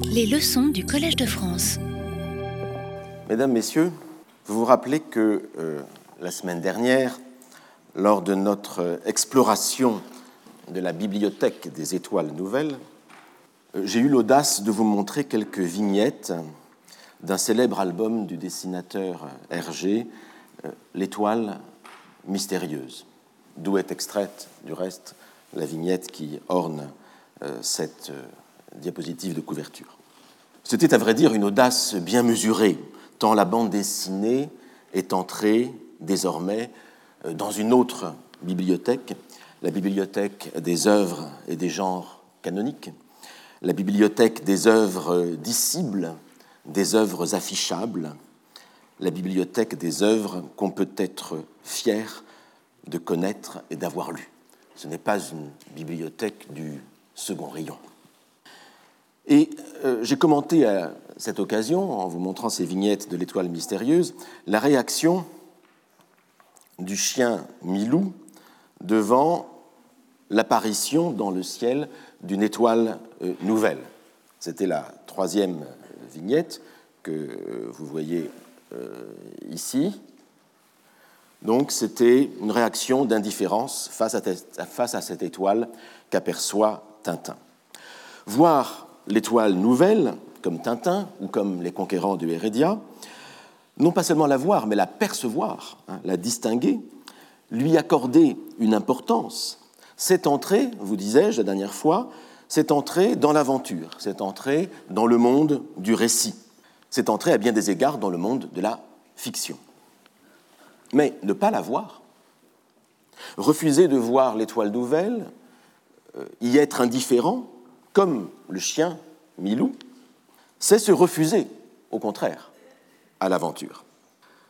Les leçons du Collège de France. Mesdames, Messieurs, vous vous rappelez que euh, la semaine dernière, lors de notre exploration de la bibliothèque des étoiles nouvelles, euh, j'ai eu l'audace de vous montrer quelques vignettes d'un célèbre album du dessinateur Hergé, euh, L'étoile mystérieuse, d'où est extraite, du reste, la vignette qui orne cette diapositive de couverture. C'était à vrai dire une audace bien mesurée, tant la bande dessinée est entrée désormais euh, dans une autre bibliothèque, la bibliothèque des œuvres et des genres canoniques, la bibliothèque des œuvres dissibles, des œuvres affichables, la bibliothèque des œuvres qu'on peut être fier de connaître et d'avoir lues. Ce n'est pas une bibliothèque du second rayon. Et euh, j'ai commenté à cette occasion, en vous montrant ces vignettes de l'étoile mystérieuse, la réaction du chien Milou devant l'apparition dans le ciel d'une étoile euh, nouvelle. C'était la troisième vignette que vous voyez euh, ici. Donc c'était une réaction d'indifférence face, face, à cette étoile qu'aperçoit Tintin. Voir l'étoile nouvelle, comme Tintin ou comme les conquérants de Heredia, non pas seulement la voir, mais la percevoir, hein, la distinguer, lui accorder une importance, c'est entrer, vous disais-je la dernière fois, c'est entrer dans l'aventure, c'est entrer dans le monde du récit, c'est entrer à bien des égards dans le monde de la fiction. Mais ne pas la voir, refuser de voir l'étoile nouvelle, euh, y être indifférent, comme le chien Milou, c'est se refuser, au contraire, à l'aventure.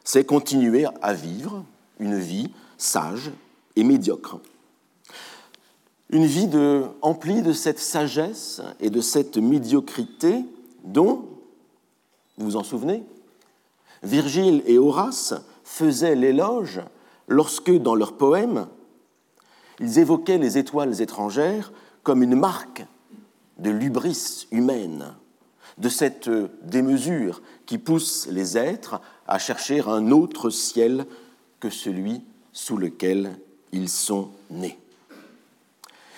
C'est continuer à vivre une vie sage et médiocre. Une vie emplie de cette sagesse et de cette médiocrité dont, vous vous en souvenez, Virgile et Horace faisaient l'éloge lorsque, dans leurs poèmes, ils évoquaient les étoiles étrangères comme une marque de l'ubris humaine, de cette démesure qui pousse les êtres à chercher un autre ciel que celui sous lequel ils sont nés.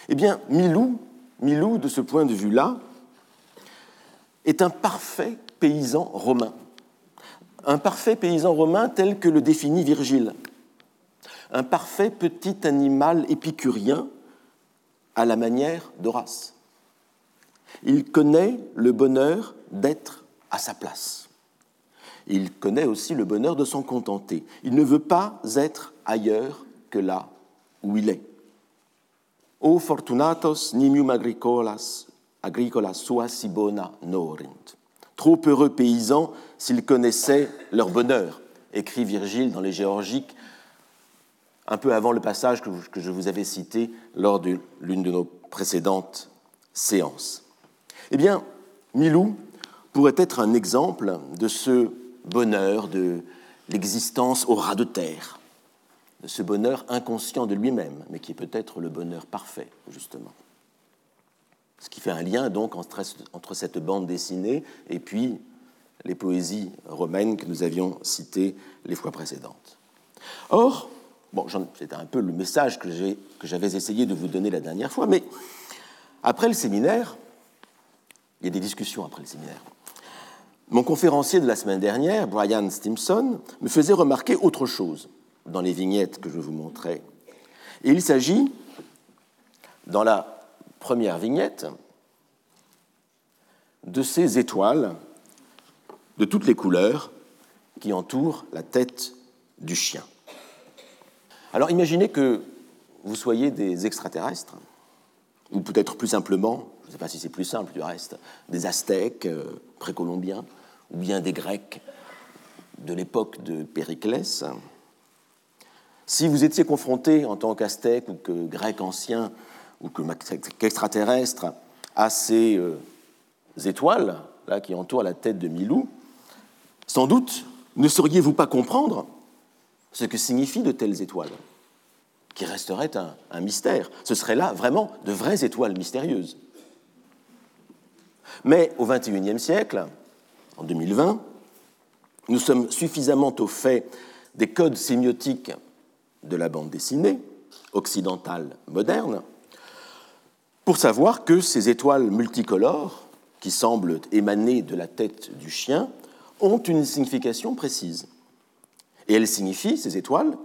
Eh bien, Milou, Milou, de ce point de vue-là, est un parfait paysan romain. Un parfait paysan romain tel que le définit Virgile. Un parfait petit animal épicurien à la manière d'Horace. Il connaît le bonheur d'être à sa place. Il connaît aussi le bonheur de s'en contenter. Il ne veut pas être ailleurs que là où il est. O fortunatos nimium agricolas, agricolas sua si bona norint. Trop heureux paysans s'ils connaissaient leur bonheur, écrit Virgile dans les Géorgiques, un peu avant le passage que je vous avais cité lors de l'une de nos précédentes séances. Eh bien, Milou pourrait être un exemple de ce bonheur de l'existence au ras de terre, de ce bonheur inconscient de lui-même, mais qui est peut-être le bonheur parfait, justement. Ce qui fait un lien donc entre cette bande dessinée et puis les poésies romaines que nous avions citées les fois précédentes. Or, bon, c'était un peu le message que j'avais essayé de vous donner la dernière fois, mais après le séminaire, il y a des discussions après le séminaire. Mon conférencier de la semaine dernière, Brian Stimson, me faisait remarquer autre chose dans les vignettes que je vous montrais. Et il s'agit, dans la première vignette, de ces étoiles de toutes les couleurs qui entourent la tête du chien. Alors imaginez que vous soyez des extraterrestres, ou peut-être plus simplement sais pas si c'est plus simple du reste, des Aztèques euh, précolombiens, ou bien des Grecs de l'époque de Périclès. Si vous étiez confronté en tant qu'Aztèque ou que Grec ancien ou qu'extraterrestre à ces euh, étoiles là, qui entourent la tête de Milou, sans doute ne sauriez-vous pas comprendre ce que signifient de telles étoiles, qui resteraient un mystère. Ce seraient là vraiment de vraies étoiles mystérieuses. Mais au XXIe siècle, en 2020, nous sommes suffisamment au fait des codes sémiotiques de la bande dessinée occidentale moderne pour savoir que ces étoiles multicolores, qui semblent émaner de la tête du chien, ont une signification précise. Et elles signifient, ces étoiles,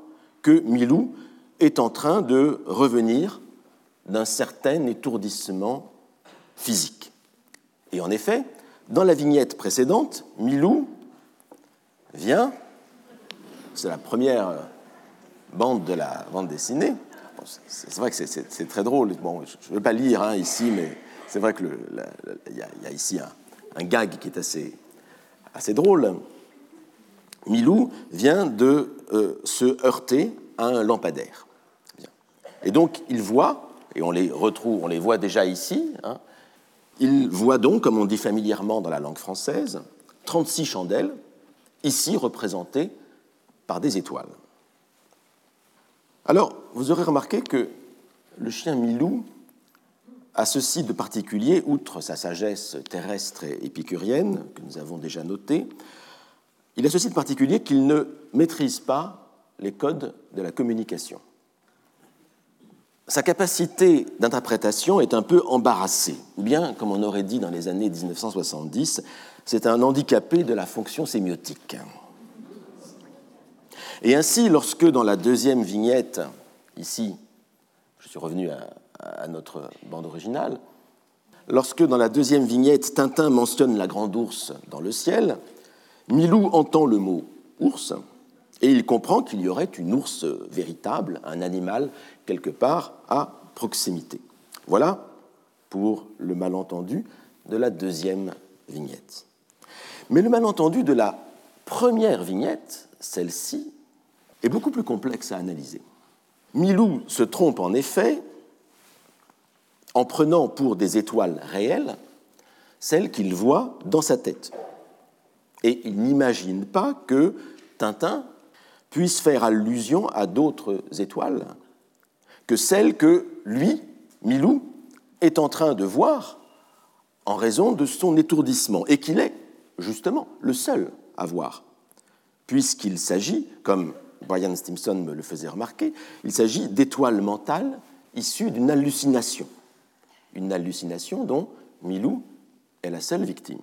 que Milou est en train de revenir d'un certain étourdissement physique. Et en effet, dans la vignette précédente, Milou vient, c'est la première bande de la bande dessinée, c'est vrai que c'est très drôle, bon, je ne veux pas lire hein, ici, mais c'est vrai qu'il y, a ici un, gag qui est assez, assez drôle. Milou vient de euh, se heurter à un lampadaire. Et donc il voit, et on les retrouve, on les voit déjà ici, hein, il voit donc, comme on dit familièrement dans la langue française, 36 chandelles, ici représentées par des étoiles. Alors, vous aurez remarqué que le chien Milou a ceci de particulier, outre sa sagesse terrestre et épicurienne, que nous avons déjà notée, il a ceci de particulier qu'il ne maîtrise pas les codes de la communication. Sa capacité d'interprétation est un peu embarrassée, ou bien, comme on aurait dit dans les années 1970, c'est un handicapé de la fonction sémiotique. Et ainsi, lorsque dans la deuxième vignette, ici, je suis revenu à, notre bande originale, lorsque dans la deuxième vignette, Tintin mentionne la grande ours dans le ciel, Milou entend le mot ours et il comprend qu'il y aurait une ours véritable, un animal quelque part à proximité. Voilà pour le malentendu de la deuxième vignette. Mais le malentendu de la première vignette, celle-ci, est beaucoup plus complexe à analyser. Milou se trompe en effet en prenant pour des étoiles réelles celles qu'il voit dans sa tête. Et il n'imagine pas que Tintin puisse faire allusion à d'autres étoiles que celles que lui, Milou, est en train de voir en raison de son étourdissement, et qu'il est, justement, le seul à voir, puisqu'il s'agit, comme Brian Stimson me le faisait remarquer, il s'agit d'étoiles mentales issues d'une hallucination. Une hallucination dont Milou est la seule victime.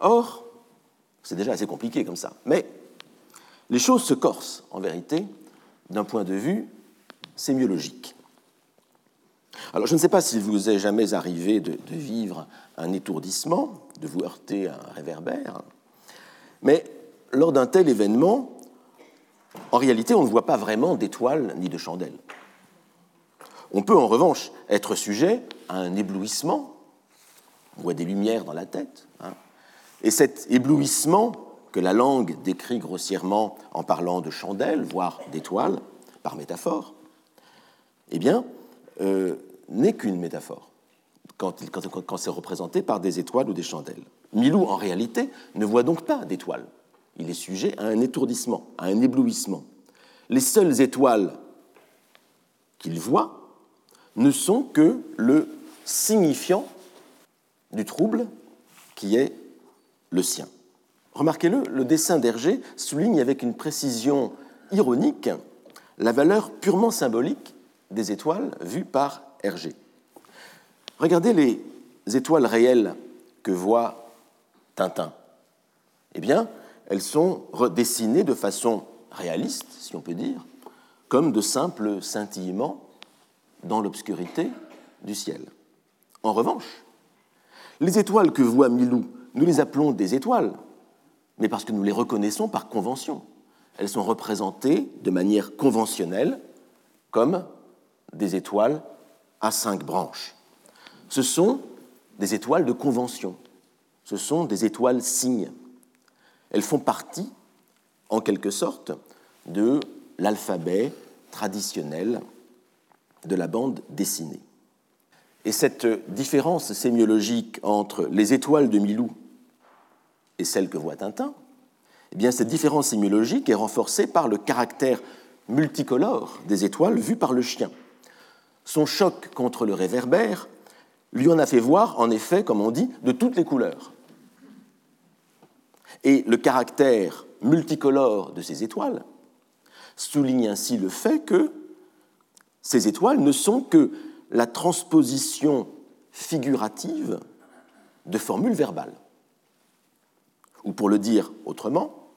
Or, c'est déjà assez compliqué comme ça, mais les choses se corsent, en vérité, d'un point de vue sémiologique. Alors, je ne sais pas s'il vous est jamais arrivé de, de, vivre un étourdissement, de vous heurter à un réverbère, mais lors d'un tel événement, en réalité, on ne voit pas vraiment d'étoiles ni de chandelles. On peut en revanche être sujet à un éblouissement, on voit des lumières dans la tête, hein. et cet éblouissement que la langue décrit grossièrement en parlant de chandelles, voire d'étoiles, par métaphore, eh bien, euh, n'est qu'une métaphore quand, quand c'est représenté par des étoiles ou des chandelles. Milou, en réalité, ne voit donc pas d'étoiles. Il est sujet à un étourdissement, à un éblouissement. Les seules étoiles qu'il voit ne sont que le signifiant du trouble qui est le sien. Remarquez-le, le dessin d'Hergé souligne avec une précision ironique la valeur purement symbolique des étoiles vues par Hergé. Regardez les étoiles réelles que voit Tintin. Eh bien, elles sont redessinées de façon réaliste, si on peut dire, comme de simples scintillements dans l'obscurité du ciel. En revanche, les étoiles que voit Milou, nous les appelons des étoiles, mais parce que nous les reconnaissons par convention. Elles sont représentées de manière conventionnelle comme des étoiles à cinq branches. Ce sont des étoiles de convention, ce sont des étoiles signes. Elles font partie, en quelque sorte, de l'alphabet traditionnel de la bande dessinée. Et cette différence sémiologique entre les étoiles de Milou et celles que voit Tintin, eh bien, cette différence sémiologique est renforcée par le caractère multicolore des étoiles vues par le chien. Son choc contre le réverbère lui en a fait voir, en effet, comme on dit, de toutes les couleurs. Et le caractère multicolore de ces étoiles souligne ainsi le fait que ces étoiles ne sont que la transposition figurative de formules verbales. Ou pour le dire autrement,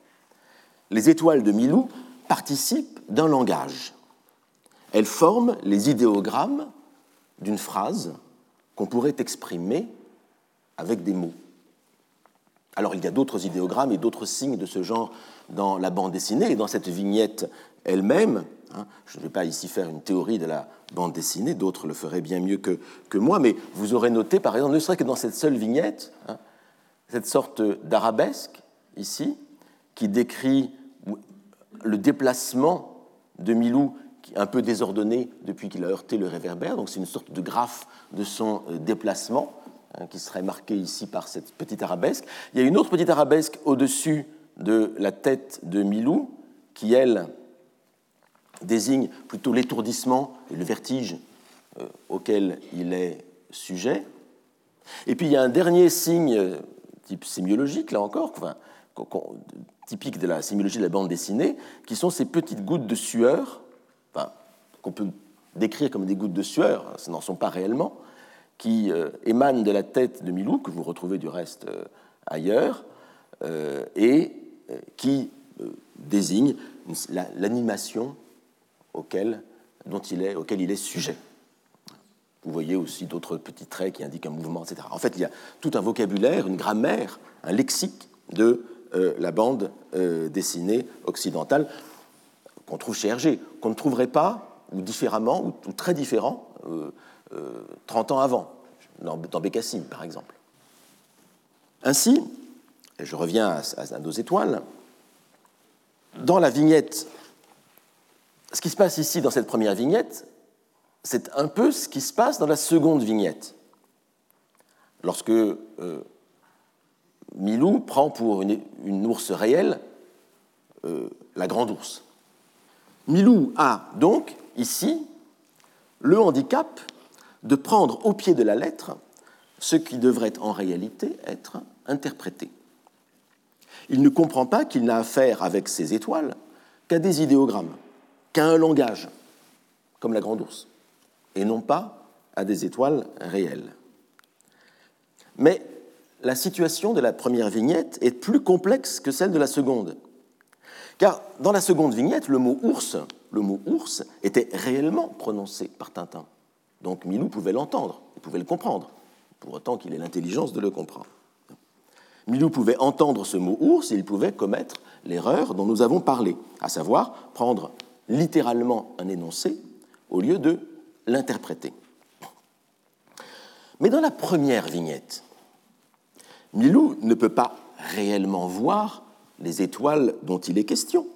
les étoiles de Milou participent d'un langage. Elles forment les idéogrammes d'une phrase qu'on pourrait exprimer avec des mots. Alors il y a d'autres idéogrammes et d'autres signes de ce genre dans la bande dessinée et dans cette vignette elle-même. Hein, je ne vais pas ici faire une théorie de la bande dessinée, d'autres le feraient bien mieux que, moi, mais vous aurez noté, par exemple, ne serait que dans cette seule vignette, hein, cette sorte d'arabesque ici, qui décrit le déplacement de Milou, un peu désordonné depuis qu'il a heurté le réverbère, donc c'est une sorte de graphe de son euh, déplacement, hein, qui serait marqué ici par cette petite arabesque. Il y a une autre petite arabesque au-dessus de la tête de Milou, qui, elle, désigne plutôt l'étourdissement et le vertige euh, auquel il est sujet. Et puis il y a un dernier signe euh, type sémiologique, là encore, typique de la sémiologie de la bande dessinée, qui sont ces petites gouttes de sueur, qu'on peut décrire comme des gouttes de sueur, hein, ce n'en sont pas réellement, qui euh, émanent de la tête de Milou, que vous retrouvez du reste ailleurs, et qui désignent l'animation auquel, il est, auquel il est sujet. Vous voyez aussi d'autres petits traits qui indiquent un mouvement, etc. En fait, il y a tout un vocabulaire, une grammaire, un lexique de euh, la bande euh, dessinée occidentale qu'on trouve chez Hergé, qu'on ne trouverait pas, ou différemment, ou, très différent, 30 euh, ans avant, dans, dans Bécassine, par exemple. Ainsi, et je reviens à, nos étoiles, dans la vignette ce qui se passe ici dans cette première vignette, c'est un peu ce qui se passe dans la seconde vignette. Lorsque euh, Milou prend pour une, ours réelle euh, la grande ours. Milou a donc ici le handicap de prendre au pied de la lettre ce qui devrait en réalité être interprété. Il ne comprend pas qu'il n'a affaire avec ses étoiles qu'à des idéogrammes qu'à un langage, comme la grande ours, et non pas à des étoiles réelles. Mais la situation de la première vignette est plus complexe que celle de la seconde. Car dans la seconde vignette, le mot ours, le mot ours était réellement prononcé par Tintin. Donc Milou pouvait l'entendre, il pouvait le comprendre, pour autant qu'il ait l'intelligence de le comprendre. Milou pouvait entendre ce mot ours et il pouvait commettre l'erreur dont nous avons parlé, à savoir prendre littéralement un énoncé au lieu de l'interpréter. Mais dans la première vignette, Milou ne peut pas réellement voir les étoiles dont il est question,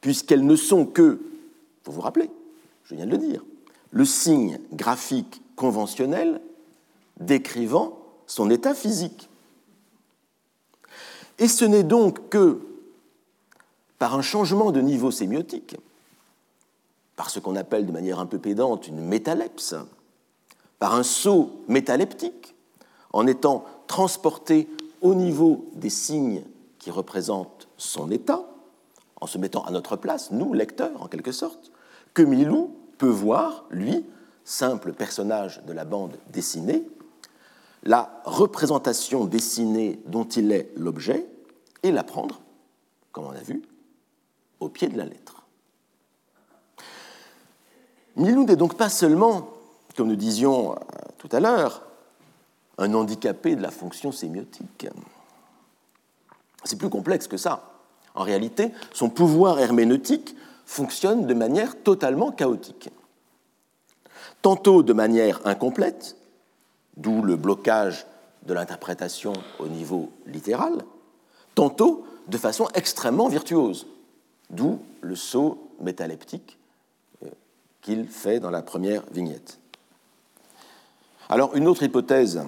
puisqu'elles ne sont que, vous vous rappelez, je viens de le dire, le signe graphique conventionnel décrivant son état physique. Et ce n'est donc que par un changement de niveau sémiotique, par ce qu'on appelle de manière un peu pédante une métalepse, par un saut métaleptique, en étant transporté au niveau des signes qui représentent son état, en se mettant à notre place, nous, lecteurs, en quelque sorte, que Milou peut voir, lui, simple personnage de la bande dessinée, la représentation dessinée dont il est l'objet et l'apprendre, comme on a vu, au pied de la lettre. Milou n'est donc pas seulement, comme nous disions euh, tout à l'heure, un handicapé de la fonction sémiotique. C'est plus complexe que ça. En réalité, son pouvoir herméneutique fonctionne de manière totalement chaotique. Tantôt de manière incomplète, d'où le blocage de l'interprétation au niveau littéral, tantôt de façon extrêmement virtuose, D'où le saut métaleptique euh, qu'il fait dans la première vignette. Alors, une autre hypothèse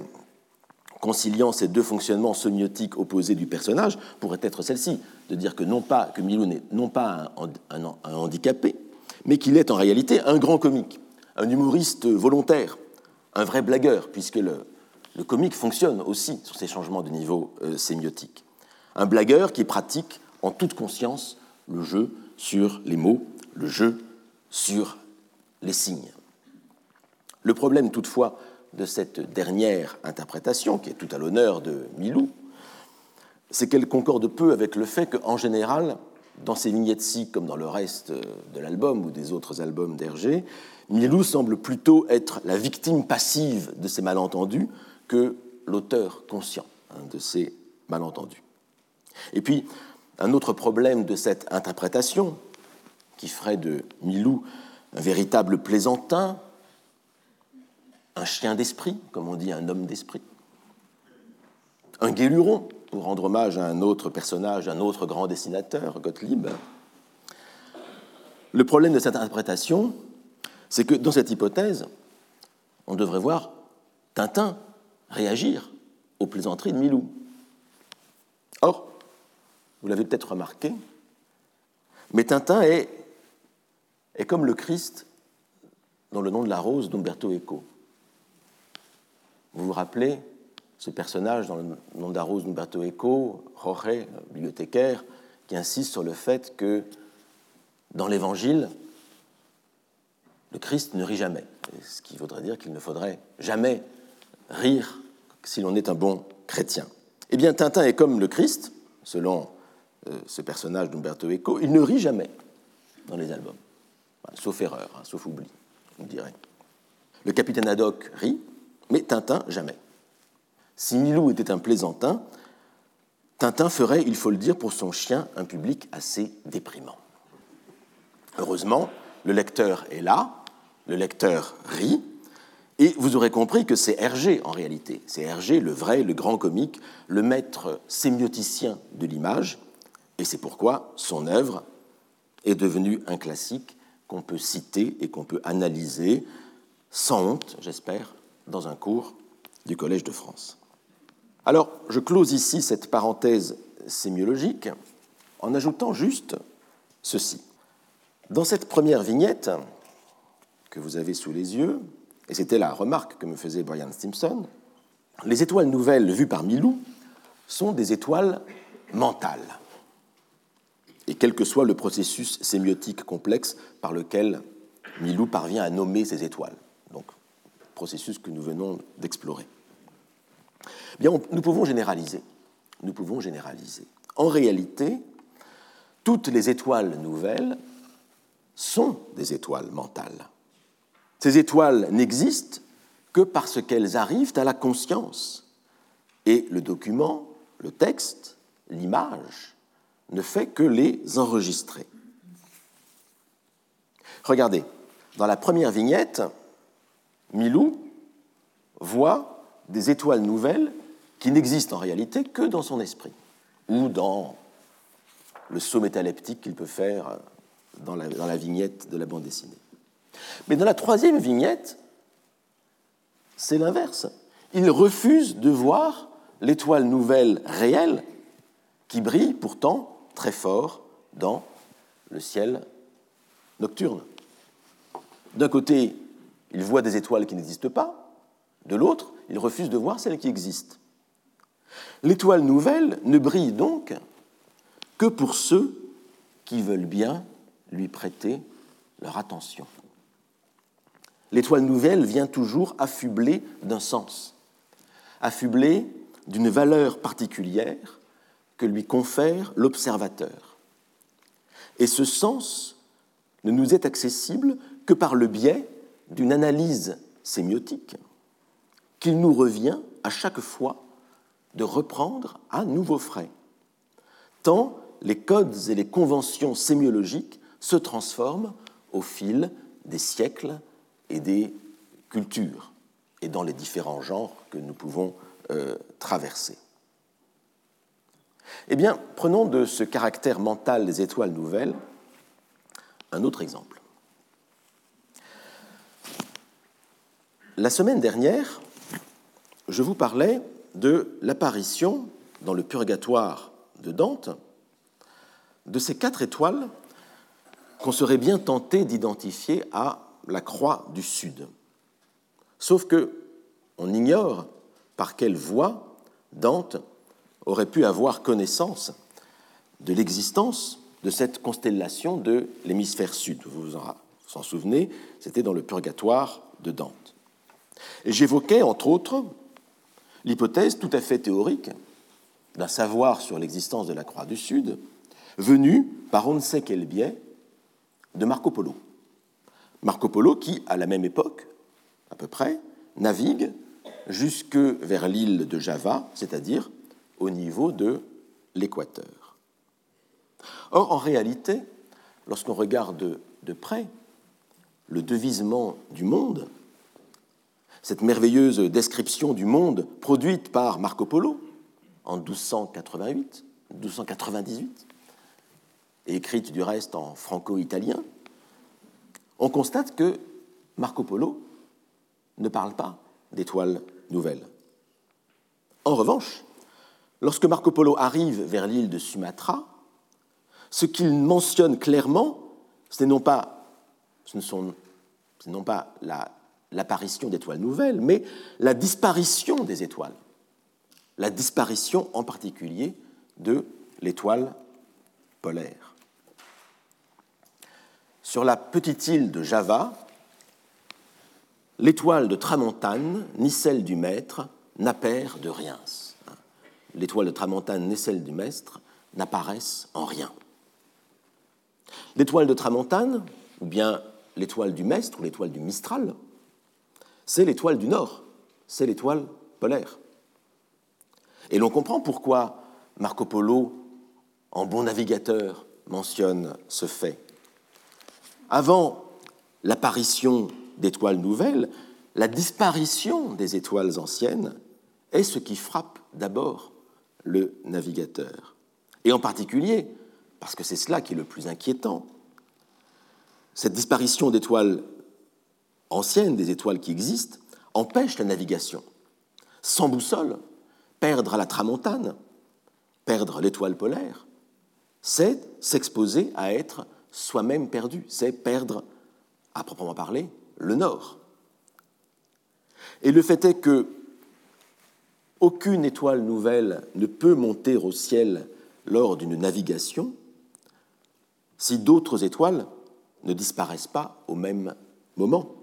conciliant ces deux fonctionnements semiotiques opposés du personnage pourrait être celle-ci, de dire que non pas que Milou n'est non pas un, handicapé, mais qu'il est en réalité un grand comique, un humoriste volontaire, un vrai blagueur, puisque le, comique fonctionne aussi sur ces changements de niveau euh, sémiotique. Un blagueur qui pratique en toute conscience le jeu sur les mots, le jeu sur les signes. Le problème toutefois de cette dernière interprétation, qui est tout à l'honneur de Milou, c'est qu'elle concorde peu avec le fait qu'en général, dans ces vignettes-ci, comme dans le reste de l'album ou des autres albums d'Hergé, Milou semble plutôt être la victime passive de ces malentendus que l'auteur conscient hein, de ces malentendus. Et puis, un autre problème de cette interprétation, qui ferait de Milou un véritable plaisantin, un chien d'esprit, comme on dit un homme d'esprit, un guéluron, pour rendre hommage à un autre personnage, un autre grand dessinateur, Gottlieb. Le problème de cette interprétation, c'est que dans cette hypothèse, on devrait voir Tintin réagir aux plaisanteries de Milou. Or, vous l'avez peut-être remarqué, mais Tintin est, comme le Christ dans le nom de la rose d'Umberto Eco. Vous vous rappelez ce personnage dans le nom d'Arose d'Umberto Eco, Jorge, bibliothécaire, qui insiste sur le fait que dans l'Évangile, le Christ ne rit jamais. Ce qui voudrait dire qu'il ne faudrait jamais rire si l'on est un bon chrétien. Eh bien, Tintin est comme le Christ, selon euh, ce personnage d'Umberto Eco, il ne rit jamais dans les albums, sauf erreur, hein, sauf oubli, on dirait. Le capitaine Haddock rit, mais Tintin, jamais. Si Milou était un plaisantin, Tintin ferait, il faut le dire, pour son chien un public assez déprimant. Heureusement, le lecteur est là, le lecteur rit, et vous aurez compris que c'est Hergé en réalité. C'est Hergé, le vrai, le grand comique, le maître sémioticien de l'image, et c'est pourquoi son œuvre est devenue un classique qu'on peut citer et qu'on peut analyser sans honte, j'espère, dans un cours du Collège de France. Alors, je close ici cette parenthèse sémiologique en ajoutant juste ceci. Dans cette première vignette que vous avez sous les yeux, et c'était la remarque que me faisait Brian Simpson, les étoiles nouvelles vues par Milou sont des étoiles mentales. Et quel que soit le processus sémiotique complexe par lequel Milou parvient à nommer ces étoiles processus que nous venons d'explorer. Bien, nous pouvons généraliser. Nous pouvons généraliser. En réalité, toutes les étoiles nouvelles sont des étoiles mentales. Ces étoiles n'existent que parce qu'elles arrivent à la conscience. Et le document, le texte, l'image, ne fait que les enregistrer. Regardez, dans la première vignette, Milou voit des étoiles nouvelles qui n'existent en réalité que dans son esprit ou dans le saut métaleptique qu'il peut faire dans la, dans la, vignette de la bande dessinée. Mais dans la troisième vignette, c'est l'inverse. Il refuse de voir l'étoile nouvelle réelle qui brille pourtant très fort dans le ciel nocturne. D'un côté, il voit des étoiles qui n'existent pas, de l'autre, il refuse de voir celles qui existent. L'étoile nouvelle ne brille donc que pour ceux qui veulent bien lui prêter leur attention. L'étoile nouvelle vient toujours affublée d'un sens, affublée d'une valeur particulière que lui confère l'observateur. Et ce sens ne nous est accessible que par le biais d'une analyse sémiotique qu'il nous revient à chaque fois de reprendre à nouveau frais, tant les codes et les conventions sémiologiques se transforment au fil des siècles et des cultures et dans les différents genres que nous pouvons euh, traverser. Eh bien, prenons de ce caractère mental des étoiles nouvelles un autre exemple. La semaine dernière, je vous parlais de l'apparition dans le purgatoire de Dante de ces quatre étoiles qu'on serait bien tenté d'identifier à la croix du Sud. Sauf que on ignore par quelle voie Dante aurait pu avoir connaissance de l'existence de cette constellation de l'hémisphère sud. Vous vous en souvenez, c'était dans le purgatoire de Dante. J'évoquais, entre autres, l'hypothèse tout à fait théorique d'un savoir sur l'existence de la Croix du Sud, venu par on ne sait quel biais de Marco Polo. Marco Polo qui, à la même époque, à peu près, navigue jusque vers l'île de Java, c'est-à-dire au niveau de l'équateur. Or, en réalité, lorsqu'on regarde de près le devisement du monde, cette merveilleuse description du monde produite par Marco Polo en 1288, 1298, et écrite du reste en franco-italien, on constate que Marco Polo ne parle pas d'étoiles nouvelles. En revanche, lorsque Marco Polo arrive vers l'île de Sumatra, ce qu'il mentionne clairement, ce n'est non non pas l'apparition d'étoiles nouvelles, mais la disparition des étoiles. La disparition en particulier de l'étoile polaire. Sur la petite île de Java, l'étoile de Tramontane ni celle du maître n'appèrent de rien. L'étoile de Tramontane ni celle du maître n'apparaissent en rien. L'étoile de Tramontane, ou bien l'étoile du maître ou l'étoile du Mistral, c'est l'étoile du Nord, c'est l'étoile polaire. Et l'on comprend pourquoi Marco Polo, en bon navigateur, mentionne ce fait. Avant l'apparition d'étoiles nouvelles, la disparition des étoiles anciennes est ce qui frappe d'abord le navigateur. Et en particulier, parce que c'est cela qui est le plus inquiétant, cette disparition d'étoiles anciennes, des étoiles qui existent, empêche la navigation. Sans boussole, perdre la tramontane, perdre l'étoile polaire, c'est s'exposer à être soi-même perdu, c'est perdre, à proprement parler, le nord. Et le fait est que aucune étoile nouvelle ne peut monter au ciel lors d'une navigation si d'autres étoiles ne disparaissent pas au même moment.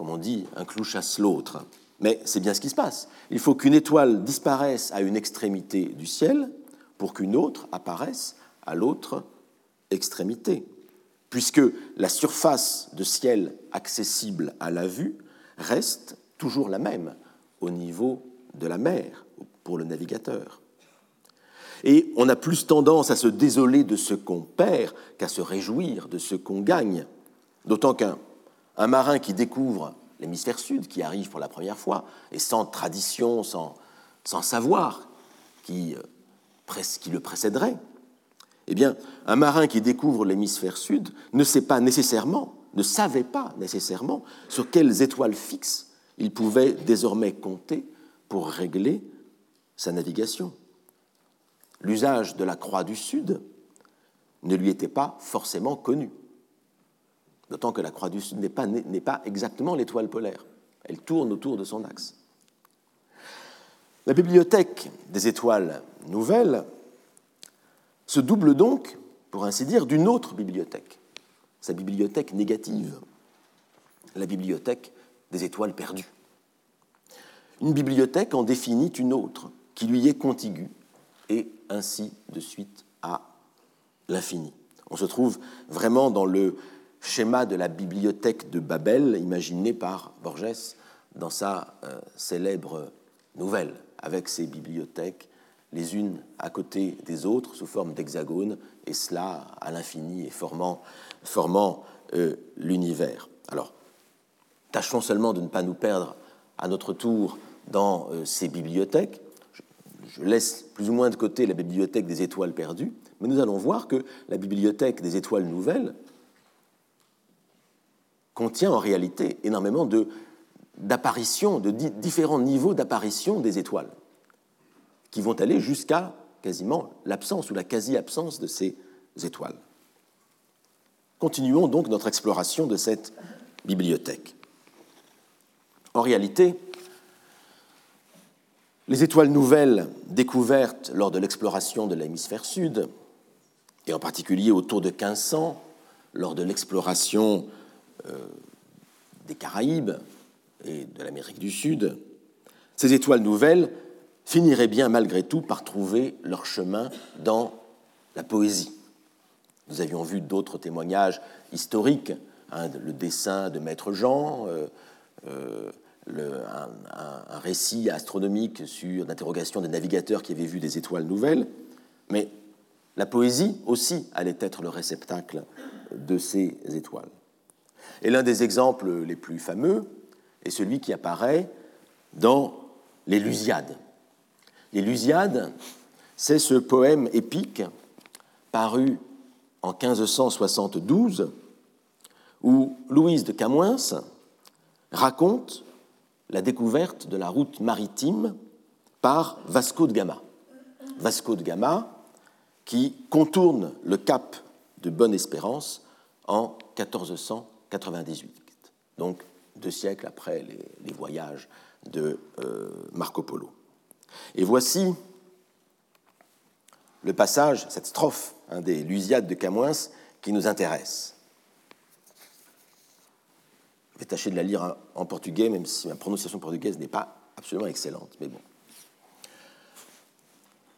Comme on dit, un clou chasse l'autre. Mais c'est bien ce qui se passe. Il faut qu'une étoile disparaisse à une extrémité du ciel pour qu'une autre apparaisse à l'autre extrémité, puisque la surface de ciel accessible à la vue reste toujours la même au niveau de la mer pour le navigateur. Et on a plus tendance à se désoler de ce qu'on perd qu'à se réjouir de ce qu'on gagne. D'autant qu'un marin qui découvre l'hémisphère sud, qui arrive pour la première fois, et sans tradition, sans, sans savoir qui, euh, qui le précéderait, eh bien, un marin qui découvre l'hémisphère sud ne sait pas nécessairement, ne savait pas nécessairement sur quelles étoiles fixes il pouvait désormais compter pour régler sa navigation. L'usage de la croix du Sud ne lui était pas forcément connu. D'autant que la croix du Sud n'est pas, exactement l'étoile polaire. Elle tourne autour de son axe. La bibliothèque des étoiles nouvelles se double donc, pour ainsi dire, d'une autre bibliothèque, sa bibliothèque négative, la bibliothèque des étoiles perdues. Une bibliothèque en définit une autre, qui lui est contiguë, et ainsi de suite à l'infini. On se trouve vraiment dans le schéma de la bibliothèque de Babel imaginé par Borges dans sa euh, célèbre nouvelle, avec ses bibliothèques les unes à côté des autres sous forme d'hexagone, et cela à l'infini et formant, formant euh, l'univers. Alors, tâchons seulement de ne pas nous perdre à notre tour dans euh, ces bibliothèques je laisse plus ou moins de côté la bibliothèque des étoiles perdues, mais nous allons voir que la bibliothèque des étoiles nouvelles contient en réalité énormément d'apparitions, de, différents niveaux d'apparition des étoiles, qui vont aller jusqu'à quasiment l'absence ou la quasi-absence de ces étoiles. Continuons donc notre exploration de cette bibliothèque. En réalité, Les étoiles nouvelles découvertes lors de l'exploration de l'hémisphère sud, et en particulier autour de 1500, lors de l'exploration des Caraïbes et de l'Amérique du Sud, ces étoiles nouvelles finiraient bien malgré tout par trouver leur chemin dans la poésie. Nous avions vu d'autres témoignages historiques, hein, le dessin de Maître Jean, euh, euh, un, récit astronomique sur l'interrogation des navigateurs qui avaient vu des étoiles nouvelles, mais la poésie aussi allait être le réceptacle de ces étoiles. Et l'un des exemples les plus fameux est celui qui apparaît dans les Lusiades. Les Lusiades, c'est ce poème épique paru en 1572 où Louise de Camoins raconte la découverte de la route maritime par Vasco de Gama. Vasco de Gama qui contourne le cap de Bonne-Espérance en 1498, donc deux siècles après les, voyages de euh, Marco Polo. Et voici le passage, cette strophe hein, des Lusiades de Camoins qui nous intéresse. Je vais tâcher de la lire en portugais, même si ma prononciation portugaise n'est pas absolument excellente, mais bon.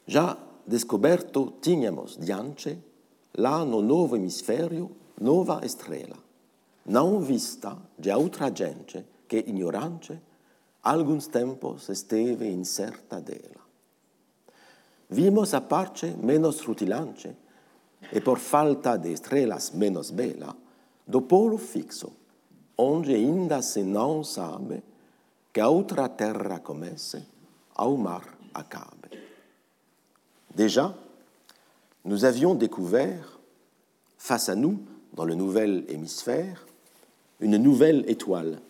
Já descoberto tínhamos diante lá no novo hemisfério nova estrela, não vista de outra gente que ignorante alguns tempos esteve incerta dela. Vimos a parte menos rutilante e por falta de estrelas menos bela, do polo fixo, onde ainda se não sabe que a outra terra comece, ao mar acabe. Déjà, nous avions découvert face à nous, dans le nouvel hémisphère, une nouvelle étoile,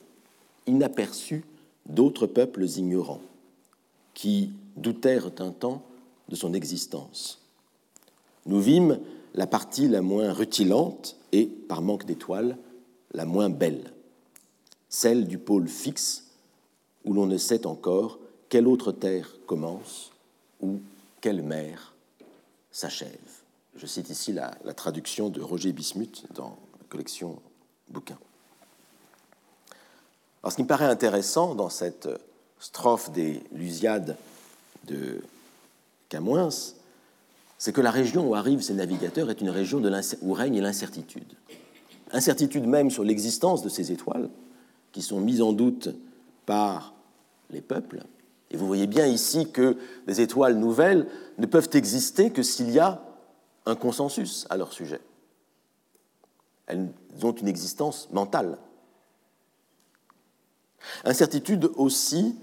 inaperçue d'autres peuples ignorants, qui doutèrent un temps de son existence. Nous vîmes la partie la moins rutilante et, par manque d'étoiles, la moins belle, celle du pôle fixe, où l'on ne sait encore quelle autre terre commence ou quelle mer s'achève. Je cite ici la, traduction de Roger Bismuth dans la collection bouquins. Alors, ce qui me paraît intéressant dans cette strophe des Lusiades de Camoins, c'est que la région où arrivent ces navigateurs est une région où règne l'incertitude. Incertitude même sur l'existence de ces étoiles, qui sont mises en doute par les peuples. Et vous voyez bien ici que des étoiles nouvelles ne peuvent exister que s'il y a un consensus à leur sujet. Elles ont une existence mentale. Incertitude aussi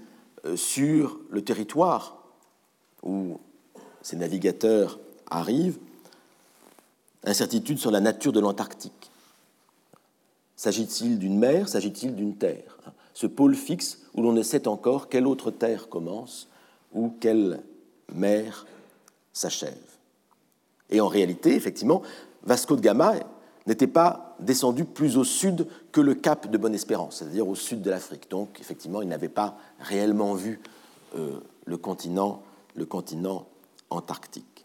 euh, sur le territoire où ces navigateurs arrivent, incertitude sur la nature de l'Antarctique. S'agit-il d'une mer, s'agit-il d'une terre? Ce pôle fixe où l'on ne sait encore quelle autre terre commence ou quelle mer s'achève. Et en réalité, effectivement, Vasco de Gama n'était pas descendu plus au sud que le cap de Bonne-Espérance, c'est-à-dire au sud de l'Afrique. Donc, effectivement, il n'avait pas réellement vu euh, le, continent, le continent antarctique.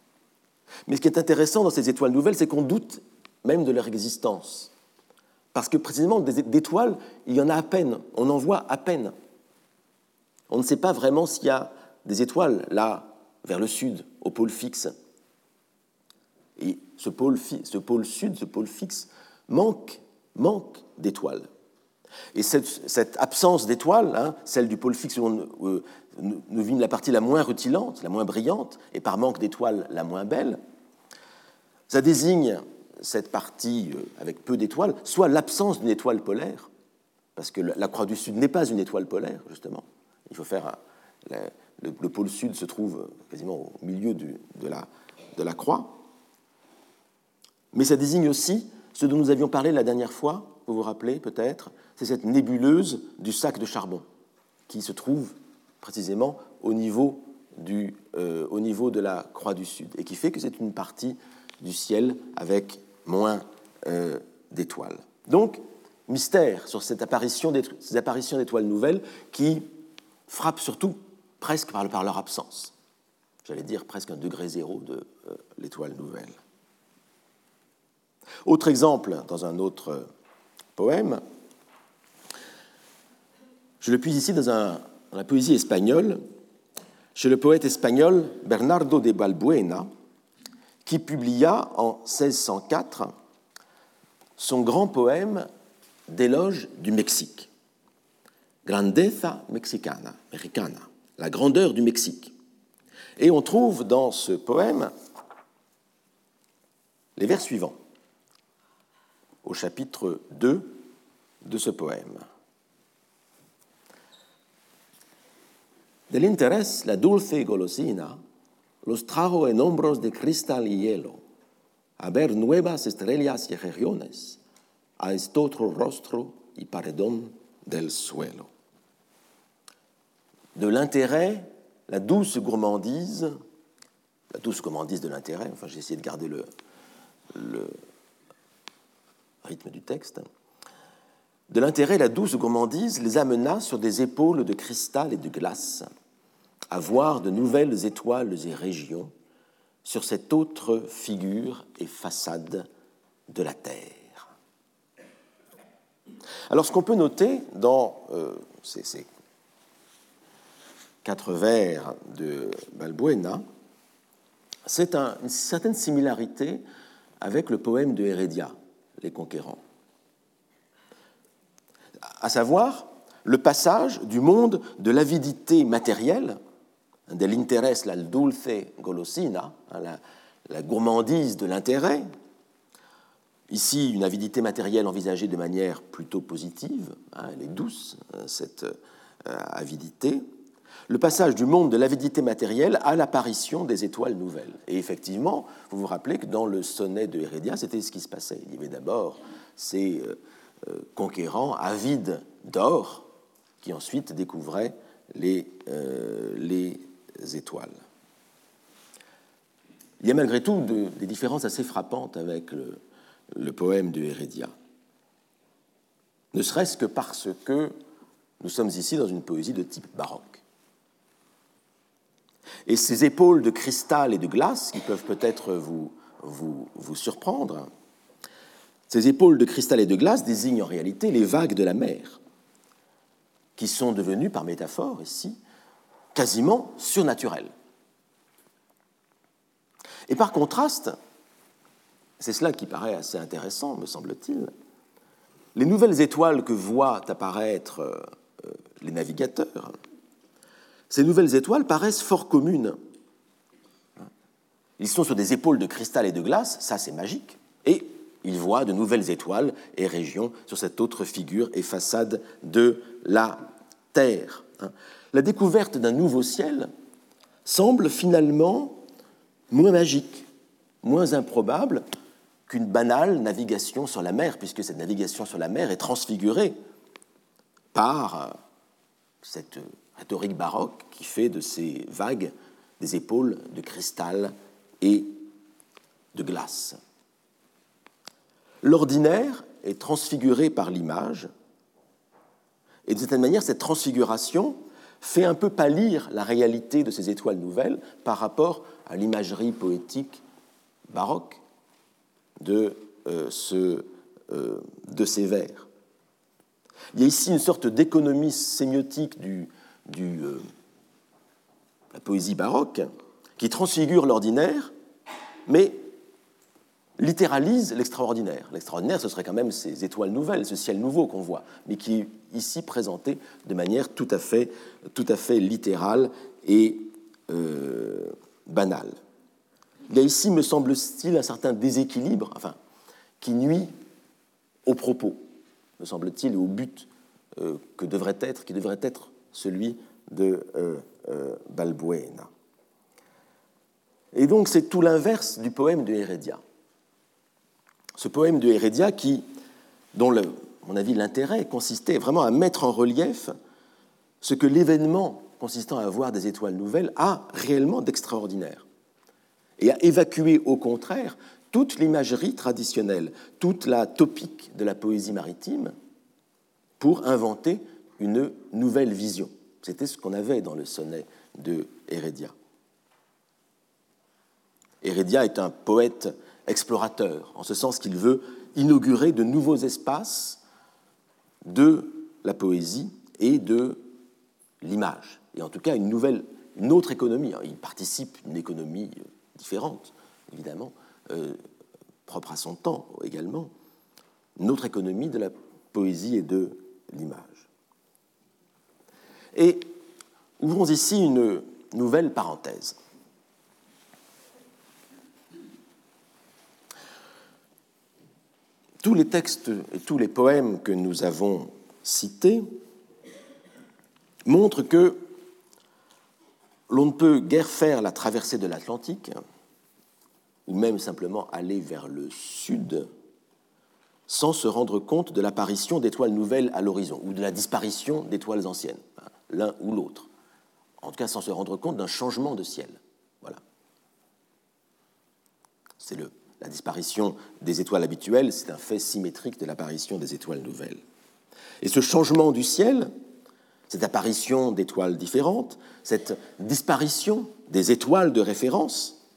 Mais ce qui est intéressant dans ces étoiles nouvelles, c'est qu'on doute même de leur existence. Parce que précisément, d'étoiles, il y en a à peine, on en voit à peine. On ne sait pas vraiment s'il y a des étoiles là, vers le sud, au pôle fixe. Et ce pôle, sud, ce pôle fixe, manque, manque d'étoiles. Et cette, absence d'étoiles, hein, celle du pôle fixe où nous, vîmes la partie la moins rutilante, la moins brillante, et par manque d'étoiles la moins belle, ça désigne cette partie euh, avec peu d'étoiles, soit l'absence d'une étoile polaire, parce que la Croix du Sud n'est pas une étoile polaire, justement. Il faut faire le, pôle Sud se trouve quasiment au milieu de, la, de la Croix mais ça désigne aussi ce dont nous avions parlé la dernière fois, vous vous rappelez peut-être, c'est cette nébuleuse du sac de charbon qui se trouve précisément au niveau, du, euh, au niveau de la croix du Sud et qui fait que c'est une partie du ciel avec moins euh, d'étoiles. Donc, mystère sur cette apparition ces apparitions d'étoiles nouvelles qui frappent surtout presque par, leur absence. J'allais dire presque un degré zéro de euh, l'étoile nouvelle. Autre exemple, dans un autre poème, je le puise ici dans, la poésie espagnole, chez le poète espagnol Bernardo de Balbuena, qui publia en 1604 son grand poème d'éloge du Mexique, Grandeza Mexicana, Mexicana, la grandeur du Mexique. Et on trouve dans ce poème les vers suivants, au chapitre 2 de ce poème. Del interés la dulce golosina los trajo en hombros de cristal y hielo a ver nuevas estrellas y regiones, a este otro rostro y paredón del suelo. De l'intérêt, la douce gourmandise, la douce gourmandise de l'intérêt, enfin j'ai essayé de garder le, le rythme du texte, de l'intérêt, la douce gourmandise les amena sur des épaules de cristal et de glace, à voir de nouvelles étoiles et régions sur cette autre figure et façade de la Terre. Alors ce qu'on peut noter dans euh, ces, quatre vers de Balbuena, c'est une certaine similarité avec le poème de Heredia, Les Conquérants. À savoir le passage du monde de l'avidité matérielle de l'interés la dulce golosina, hein, la, gourmandise de l'intérêt. Ici, une avidité matérielle envisagée de manière plutôt positive, hein, elle est douce, hein, cette euh, avidité. Le passage du monde de l'avidité matérielle à l'apparition des étoiles nouvelles. Et effectivement, vous vous rappelez que dans le sonnet de Hérédia, c'était ce qui se passait. Il y avait d'abord ces euh, euh, conquérants avides d'or qui ensuite découvraient les, les étoiles. Il y a malgré tout des différences assez frappantes avec le, poème de Hérédia. Ne serait-ce que parce que nous sommes ici dans une poésie de type baroque. Et ces épaules de cristal et de glace, qui peuvent peut-être vous, vous, surprendre, ces épaules de cristal et de glace désignent en réalité les vagues de la mer, qui sont devenues, par métaphore ici, quasiment surnaturel. Et par contraste, c'est cela qui paraît assez intéressant, me semble-t-il, les nouvelles étoiles que voient apparaître euh, les navigateurs, ces nouvelles étoiles paraissent fort communes. Ils sont sur des épaules de cristal et de glace, ça c'est magique, et ils voient de nouvelles étoiles et régions sur cette autre figure et façade de la Terre la découverte d'un nouveau ciel semble finalement moins magique, moins improbable qu'une banale navigation sur la mer, puisque cette navigation sur la mer est transfigurée par cette rhétorique baroque qui fait de ces vagues des épaules de cristal et de glace. L'ordinaire est transfiguré par l'image, et de cette manière, cette transfiguration fait un peu pâlir la réalité de ces étoiles nouvelles par rapport à l'imagerie poétique baroque de, euh, euh, de ces vers. Il y a ici une sorte d'économie sémiotique du, du euh, la poésie baroque qui transfigure l'ordinaire, mais littéralise l'extraordinaire. L'extraordinaire, ce serait quand même ces étoiles nouvelles, ce ciel nouveau qu'on voit, mais qui est ici présenté de manière tout à fait, tout à fait littérale et euh, banale. Il y a ici, me semble-t-il, un certain déséquilibre, enfin, qui nuit au propos, me semble-t-il, et au but euh, que devrait être, qui devrait être celui de euh, Balbuena. Et donc, c'est tout l'inverse du poème de Heredia ce poème de Heredia qui, dont, à mon avis, l'intérêt consistait vraiment à mettre en relief ce que l'événement consistant à avoir des étoiles nouvelles a réellement d'extraordinaire, et à évacuer au contraire toute l'imagerie traditionnelle, toute la topique de la poésie maritime pour inventer une nouvelle vision. C'était ce qu'on avait dans le sonnet de Heredia. Heredia est un poète explorateur, en ce sens qu'il veut inaugurer de nouveaux espaces de la poésie et de l'image, et en tout cas une nouvelle, une autre économie. Il participe à une économie différente, évidemment, euh, propre à son temps également, une autre économie de la poésie et de l'image. Et ouvrons ici une nouvelle parenthèse. Tous les textes et tous les poèmes que nous avons cités montrent que l'on ne peut guère faire la traversée de l'Atlantique, ou même simplement aller vers le sud, sans se rendre compte de l'apparition d'étoiles nouvelles à l'horizon, ou de la disparition d'étoiles anciennes, l'un ou l'autre. En tout cas, sans se rendre compte d'un changement de ciel. Voilà. C'est la disparition des étoiles habituelles, c'est un fait symétrique de l'apparition des étoiles nouvelles. Et ce changement du ciel, cette apparition d'étoiles différentes, cette disparition des étoiles de référence,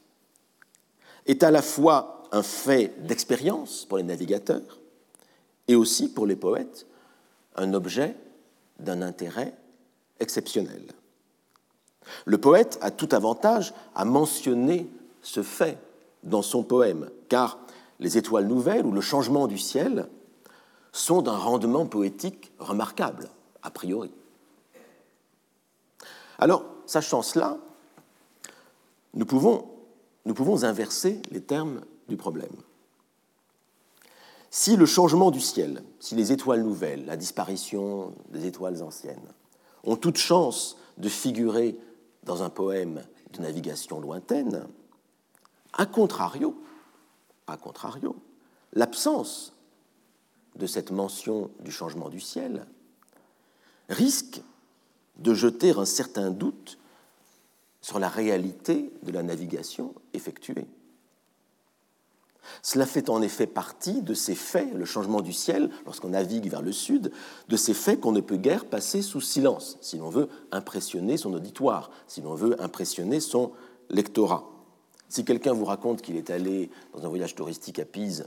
est à la fois un fait d'expérience pour les navigateurs et aussi pour les poètes un objet d'un intérêt exceptionnel. Le poète a tout avantage à mentionner ce fait dans son poème, car les étoiles nouvelles ou le changement du ciel sont d'un rendement poétique remarquable, a priori. Alors, sachant cela, nous pouvons, nous pouvons inverser les termes du problème. Si le changement du ciel, si les étoiles nouvelles, la disparition des étoiles anciennes, ont toute chance de figurer dans un poème de navigation lointaine, a contrario, a contrario, l'absence de cette mention du changement du ciel risque de jeter un certain doute sur la réalité de la navigation effectuée. Cela fait en effet partie de ces faits, le changement du ciel, lorsqu'on navigue vers le sud, de ces faits qu'on ne peut guère passer sous silence, si l'on veut impressionner son auditoire, si l'on veut impressionner son lectorat. Si quelqu'un vous raconte qu'il est allé dans un voyage touristique à Pise,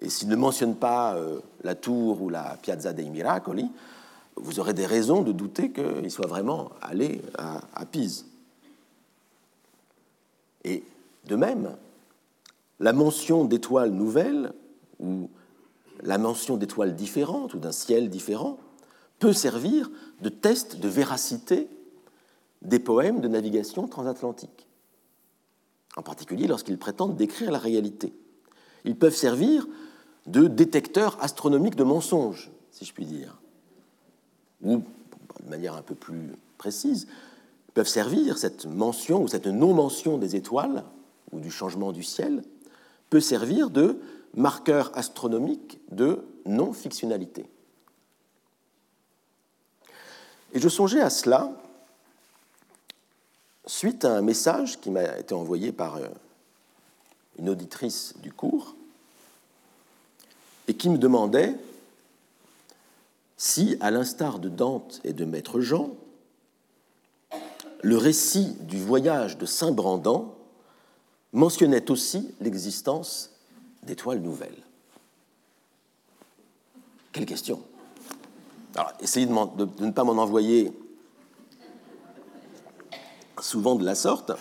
et s'il ne mentionne pas euh, la tour ou la Piazza dei Miracoli, vous aurez des raisons de douter qu'il soit vraiment allé à, Pise. Et de même, la mention d'étoiles nouvelles ou la mention d'étoiles différentes ou d'un ciel différent peut servir de test de véracité des poèmes de navigation transatlantique en particulier lorsqu'ils prétendent décrire la réalité. Ils peuvent servir de détecteurs astronomiques de mensonges, si je puis dire. Ou, de manière un peu plus précise, peuvent servir, cette mention ou cette non-mention des étoiles ou du changement du ciel, servir de marqueur astronomique de non-fictionnalité. Et je songeais à cela suite à un message qui m'a été envoyé par euh, une auditrice du cours et qui me demandait si, à l'instar de Dante et de Maître Jean, le récit du voyage de Saint Brandan mentionnait aussi l'existence d'étoiles nouvelles. Quelle question Alors, essayez de, ne pas m'en envoyer souvent de la sorte,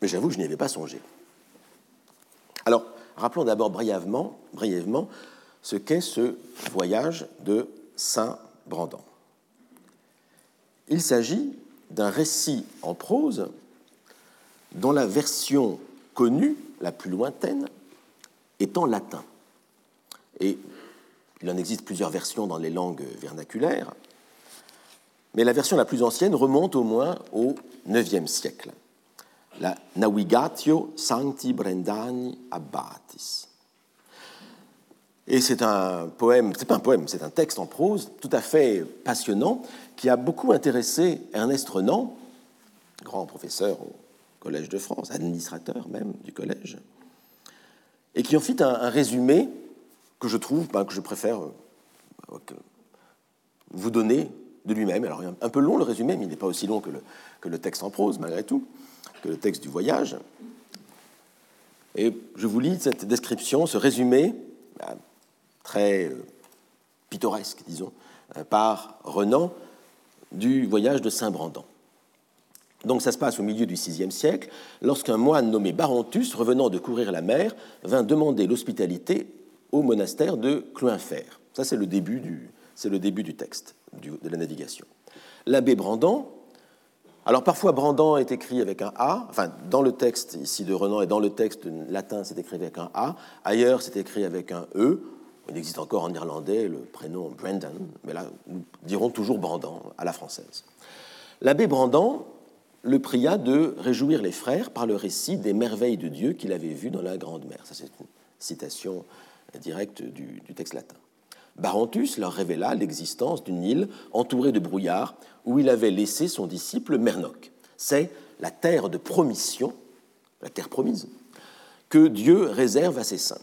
mais j'avoue que je n'y avais pas songé. Alors, rappelons d'abord brièvement, brièvement ce qu'est ce voyage de Saint-Brandan. Il s'agit d'un récit en prose dont la version connue, la plus lointaine, est en latin. Et il en existe plusieurs versions dans les langues vernaculaires mais la version la plus ancienne remonte au moins au IXe siècle, la Navigatio Sancti Brendani Abbatis. Et c'est un poème, c'est pas un poème, c'est un texte en prose tout à fait passionnant qui a beaucoup intéressé Ernest Renan, grand professeur au Collège de France, administrateur même du collège, et qui en fit un, résumé que je trouve, ben, que je préfère euh, vous donner de lui-même. Alors, un peu long le résumé, mais il n'est pas aussi long que le, texte en prose, malgré tout, que le texte du voyage. Et je vous lis cette description, ce résumé, bah, très euh, pittoresque, disons, euh, par Renan du voyage de Saint-Brandon. Donc ça se passe au milieu du VIe siècle, lorsqu'un moine nommé Barontus, revenant de courir la mer, vint demander l'hospitalité au monastère de Cloinfer. Ça, c'est le début du, texte de la navigation. L'abbé Brandon, alors parfois Brandon est écrit avec un A, enfin dans le texte ici de Renan et dans le texte latin c'est écrit avec un A, ailleurs c'est écrit avec un E, il existe encore en irlandais le prénom Brandon, mais là nous dirons toujours Brandon à la française. L'abbé Brandon le pria de réjouir les frères par le récit des merveilles de Dieu qu'il avait vues dans la Grande Mer. Ça, c'est une citation directe du, texte latin. Barontus leur révéla l'existence d'une île entourée de brouillard où il avait laissé son disciple Mernoc. C'est la terre de promission, la terre promise, que Dieu réserve à ses saints.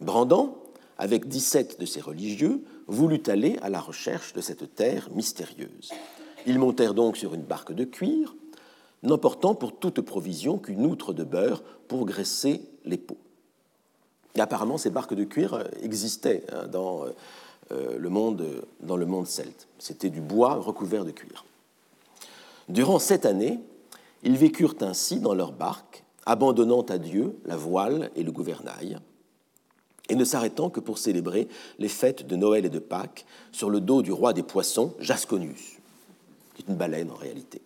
Brandon, avec 17 de ses religieux, voulut aller à la recherche de cette terre mystérieuse. Ils montèrent donc sur une barque de cuir, n'emportant pour toute provision qu'une outre de beurre pour graisser les peaux. Apparemment, ces barques de cuir euh, existaient hein, dans, euh, euh, le monde, dans le monde celte. C'était du bois recouvert de cuir. Durant cette année, ils vécurent ainsi dans leur barque, abandonnant à Dieu la voile et le gouvernail, et ne s'arrêtant que pour célébrer les fêtes de Noël et de Pâques sur le dos du roi des poissons, Jasconius, qui est une baleine en réalité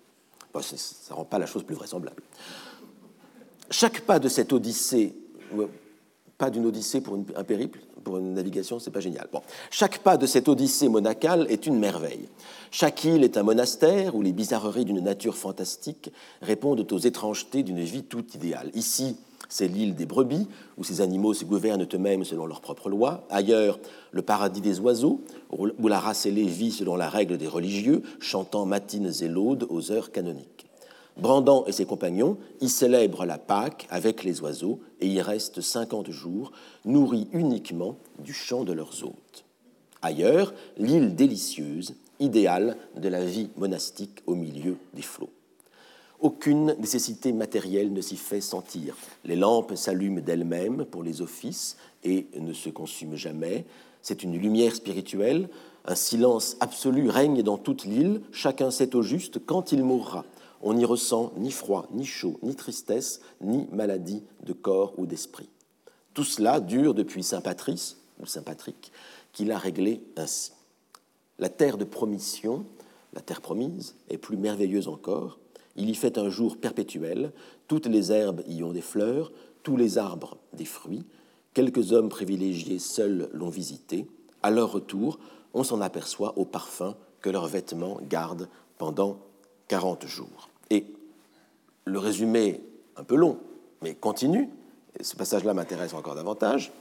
ça ne rend pas la chose plus vraisemblable. Chaque pas de cette odyssée, pas d'une odyssée pour un périple, pour une navigation, c'est pas génial. Bon. Chaque pas de cette odyssée monacale est une merveille. Chaque île est un monastère où les bizarreries d'une nature fantastique répondent aux étrangetés d'une vie toute idéale. Ici, c'est l'île des brebis, où ces animaux se gouvernent eux-mêmes selon leurs propres lois. Ailleurs, le paradis des oiseaux, où la race ailée vit selon la règle des religieux, chantant matines et laudes aux heures canoniques. Brandon et ses compagnons y célèbrent la Pâque avec les oiseaux et y restent cinquante jours, nourris uniquement du chant de leurs hôtes. Ailleurs, l'île délicieuse, idéale de la vie monastique au milieu des flots. Aucune nécessité matérielle ne s'y fait sentir. Les lampes s'allument d'elles-mêmes pour les offices et ne se consument jamais. C'est une lumière spirituelle. Un silence absolu règne dans toute l'île. Chacun sait au juste quand il mourra. On n'y ressent ni froid, ni chaud, ni tristesse, ni maladie de corps ou d'esprit. Tout cela dure depuis Saint Patrice, ou Saint Patrick, qui l'a réglé ainsi. La terre de promission, la terre promise, est plus merveilleuse encore. Il y fait un jour perpétuel, toutes les herbes y ont des fleurs, tous les arbres des fruits, quelques hommes privilégiés seuls l'ont visité. À leur retour, on s'en aperçoit au parfum que leurs vêtements gardent pendant quarante jours. Et le résumé, un peu long, mais continue, et ce passage-là m'intéresse encore davantage.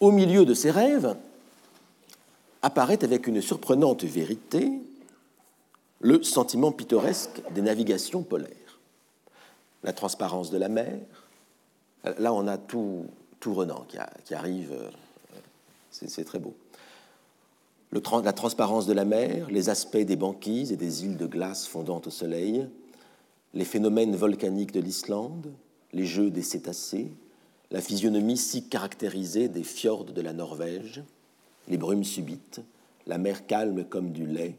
Au milieu de ces rêves, apparaît avec une surprenante vérité le sentiment pittoresque des navigations polaires, la transparence de la mer. Là, on a tout, tout Renan qui, arrive, euh, c'est très beau. la transparence de la mer, les aspects des banquises et des îles de glace fondant au soleil, les phénomènes volcaniques de l'Islande, les jeux des cétacés, la physionomie si caractérisée des fjords de la Norvège, les brumes subites, la mer calme comme du lait,